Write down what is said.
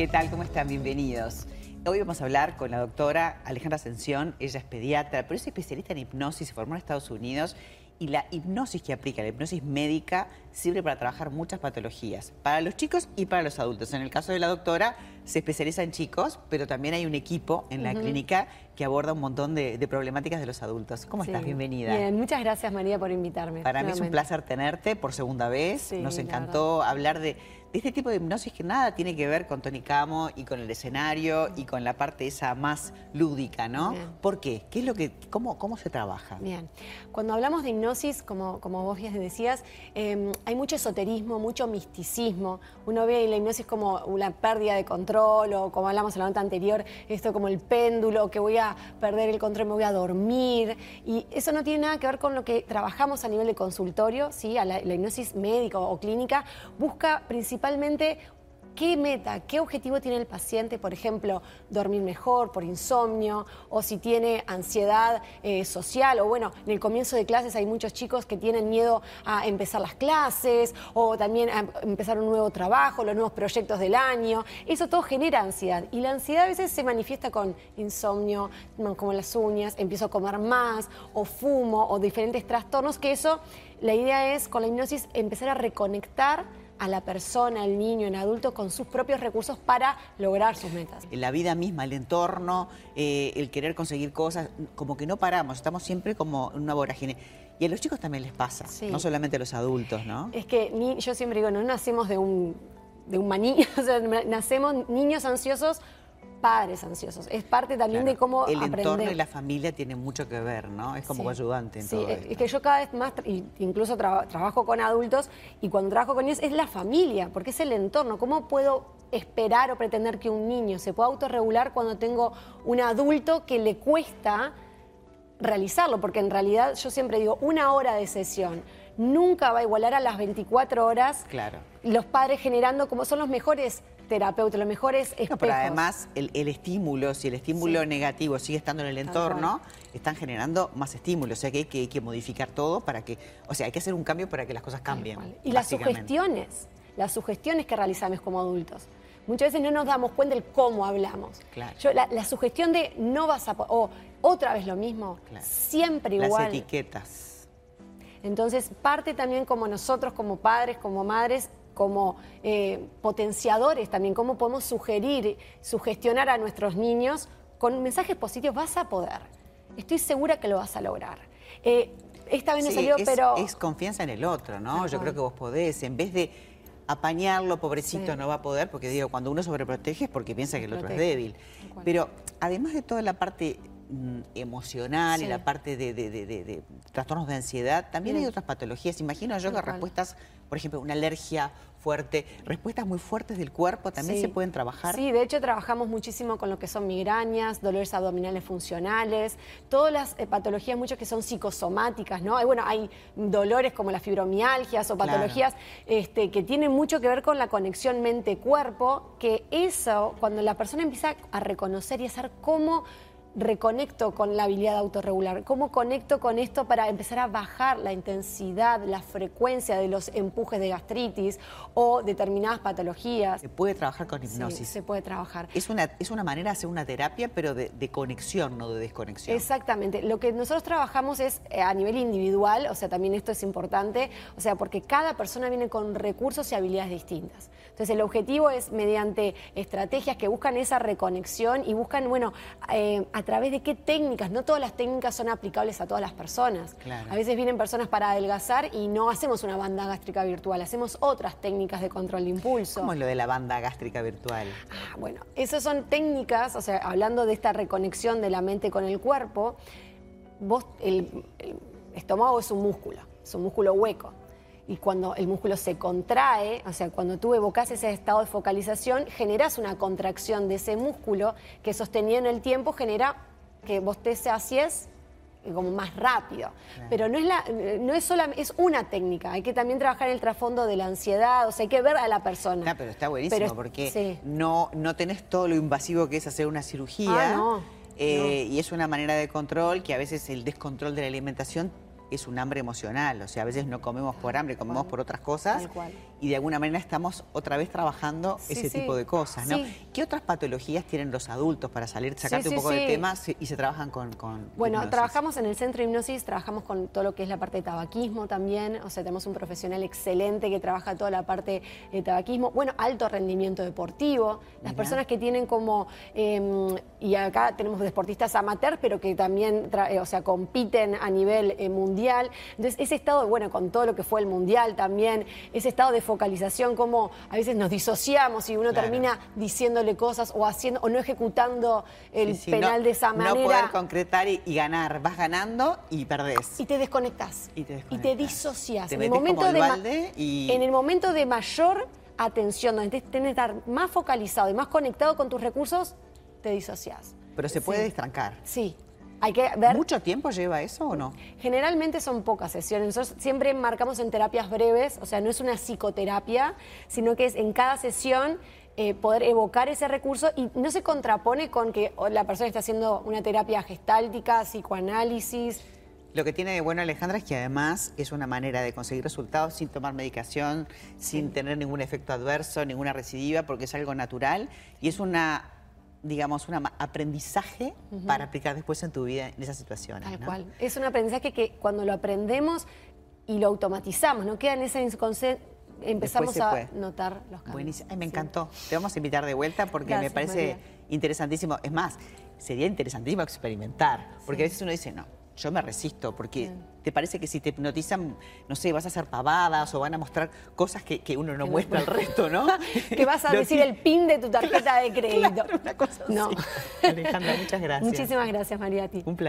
¿Qué tal? ¿Cómo están? Bienvenidos. Hoy vamos a hablar con la doctora Alejandra Ascensión. Ella es pediatra, pero es especialista en hipnosis, se formó en Estados Unidos y la hipnosis que aplica, la hipnosis médica, sirve para trabajar muchas patologías, para los chicos y para los adultos. En el caso de la doctora, se especializa en chicos, pero también hay un equipo en la clínica que aborda un montón de, problemáticas de los adultos. ¿Cómo estás? Bienvenida. Bien, muchas gracias María por invitarme. Para mí es un placer tenerte por segunda vez. Nos encantó hablar de de este tipo de hipnosis que nada tiene que ver con Tony Camo y con el escenario y con la parte esa más lúdica, ¿no? ¿Por qué? ¿Qué es lo que, cómo, cómo se trabaja? Bien. Cuando hablamos de hipnosis, como, como vos ya decías, em, hay mucho esoterismo, mucho misticismo. Uno ve la hipnosis como una pérdida de control o como hablamos en la nota anterior, esto como el péndulo, que voy a perder el control, me voy a dormir. Y eso no tiene nada que ver con lo que trabajamos a nivel de consultorio, ¿sí? la, hipnosis médica o clínica busca principalmente qué meta, qué objetivo tiene el paciente, por ejemplo, dormir mejor por insomnio o si tiene ansiedad eh, social o bueno, en el comienzo de clases hay muchos chicos que tienen miedo a empezar las clases o también a empezar un nuevo trabajo, los nuevos proyectos del año. Eso todo genera ansiedad y la ansiedad a veces se manifiesta con insomnio, como las uñas, empiezo a comer más o fumo o diferentes trastornos que eso, la idea es con la hipnosis empezar a reconectar a la persona, al niño, el adulto, con sus propios recursos para lograr sus metas. La vida misma, el entorno, eh, el querer conseguir cosas, como que no paramos, estamos siempre como en una vorágine. Y a los chicos también les pasa, no solamente a los adultos, ¿no? Es que yo siempre digo, no nacemos de un, de un maní, o sea, nacemos niños ansiosos padres ansiosos. Es parte también de cómo El entorno y la familia tiene mucho que ver, ¿no? Es como ayudante en sí, es que yo cada vez más, incluso trabajo con adultos, y cuando trabajo con ellos es la familia, porque es el entorno. ¿Cómo puedo esperar o pretender que un niño se pueda autorregular cuando tengo un adulto que le cuesta realizarlo? Porque en realidad yo siempre digo, una hora de sesión nunca va a igualar a las 24 horas. Claro. Los padres generando como son los mejores terapeuta, lo mejor es espejos. pero además el, estímulo, si el estímulo negativo sigue estando en el entorno, están generando más estímulos. O sea que hay, que modificar todo para que, o sea, hay que hacer un cambio para que las cosas cambien. Y las sugestiones, las sugestiones que realizamos como adultos. Muchas veces no nos damos cuenta del cómo hablamos. Claro. la, sugestión de no vas a... o otra vez lo mismo, siempre igual. Las etiquetas. Entonces, parte también como nosotros, como padres, como madres, como eh, potenciadores también, cómo podemos sugerir, sugestionar a nuestros niños con mensajes positivos, vas a poder. Estoy segura que lo vas a lograr. Eh, esta vez no salió, pero... Es confianza en el otro, ¿no? Yo creo que vos podés, en vez de apañarlo, pobrecito, no va a poder, porque digo, cuando uno sobreprotege es porque piensa que el otro es débil. Pero además de toda la parte mm, emocional y la parte de, trastornos de ansiedad, también hay otras patologías. Imagino yo que respuestas, por ejemplo, una alergia fuerte, respuestas muy fuertes del cuerpo también se pueden trabajar. Sí, de hecho trabajamos muchísimo con lo que son migrañas, dolores abdominales funcionales, todas las eh, patologías muchas que son psicosomáticas, ¿no? bueno, hay dolores como las fibromialgias o patologías este, que tienen mucho que ver con la conexión mente-cuerpo, que eso, cuando la persona empieza a reconocer y a saber cómo reconecto con la habilidad autorregular? ¿Cómo conecto con esto para empezar a bajar la intensidad, la frecuencia de los empujes de gastritis o determinadas patologías? Se puede trabajar con hipnosis. Sí, se puede trabajar. Es una, es una manera de hacer una terapia, pero de, conexión, no de desconexión. Exactamente. Lo que nosotros trabajamos es eh, a nivel individual, o sea, también esto es importante, o sea, porque cada persona viene con recursos y habilidades distintas. Entonces, el objetivo es mediante estrategias que buscan esa reconexión y buscan, bueno, eh, a través de qué técnicas, no todas las técnicas son aplicables a todas las personas. A veces vienen personas para adelgazar y no hacemos una banda gástrica virtual, hacemos otras técnicas de control de impulso. ¿Cómo es lo de la banda gástrica virtual? Ah, bueno, esas son técnicas, o sea, hablando de esta reconexión de la mente con el cuerpo, vos, el estómago es un músculo, es un músculo hueco y cuando el músculo se contrae, o sea, cuando tú evocas ese estado de focalización, generas una contracción de ese músculo que sostenido en el tiempo genera que vos te sacies como más rápido. Pero no es, la, no es solamente, es una técnica, hay que también trabajar el trasfondo de la ansiedad, o sea, hay que ver a la persona. pero está buenísimo porque no, no tenés todo lo invasivo que es hacer una cirugía. Ah, eh, y es una manera de control que a veces el descontrol de la alimentación es un hambre emocional. O sea, a veces no comemos por hambre, comemos por otras cosas. Tal cual. Y de alguna manera estamos otra vez trabajando Sí, ese sí. tipo de cosas, ¿no? Sí. ¿Qué otras patologías tienen los adultos para salir, sacarte un poco del tema y se trabajan con, con Bueno, hipnosis? trabajamos en el centro de hipnosis, trabajamos con todo lo que es la parte de tabaquismo también, o sea, tenemos un profesional excelente que trabaja toda la parte de tabaquismo, bueno, alto rendimiento deportivo, las Mirá. personas que tienen como, eh, y acá tenemos deportistas amateurs, pero que también, eh, o sea, compiten a nivel eh, mundial, entonces ese estado, bueno, con todo lo que fue el mundial también, ese estado de focalización, como a veces nos disociamos y uno Claro. termina diciéndole cosas o haciendo, o no ejecutando el Sí, sí, penal no- de esa manera. No poder concretar y, y ganar. Vas ganando y perdés. Y te desconectás. Y te Y. Te en, el momento el de y- en el momento de mayor atención, donde tenés que estar más focalizado y más conectado con tus recursos, te disociás. Pero se puede Sí. destrancar. Sí. Hay que ver. ¿Mucho tiempo lleva eso o no? Generalmente son pocas sesiones. Nosotros siempre marcamos en terapias breves, o sea, no es una psicoterapia, sino que es en cada sesión eh, poder evocar ese recurso y no se contrapone con que la persona está haciendo una terapia gestáltica, psicoanálisis. Lo que tiene de bueno Alejandra es que además es una manera de conseguir resultados sin tomar medicación, sin tener ningún efecto adverso, ninguna recidiva, porque es algo natural y es una, digamos, un aprendizaje para aplicar después en tu vida en esas situaciones. Tal ¿no? cual. Es un aprendizaje que cuando lo aprendemos y lo automatizamos, no queda en ese inconsciente, empezamos a notar los cambios. Buenísimo. Ay, me Sí. encantó. Te vamos a invitar de vuelta porque me parece María. interesantísimo. Es más, sería interesantísimo experimentar, porque a veces uno dice, no, yo me resisto, porque Sí. te parece que si te hipnotizan, no sé, vas a hacer pavadas o van a mostrar cosas que, que uno no Que muestra al resto, ¿no? Que vas a decir el pin de tu tarjeta de crédito. Claro, una cosa No. así. Alejandra, muchas gracias. Muchísimas gracias, María, a ti. Un placer.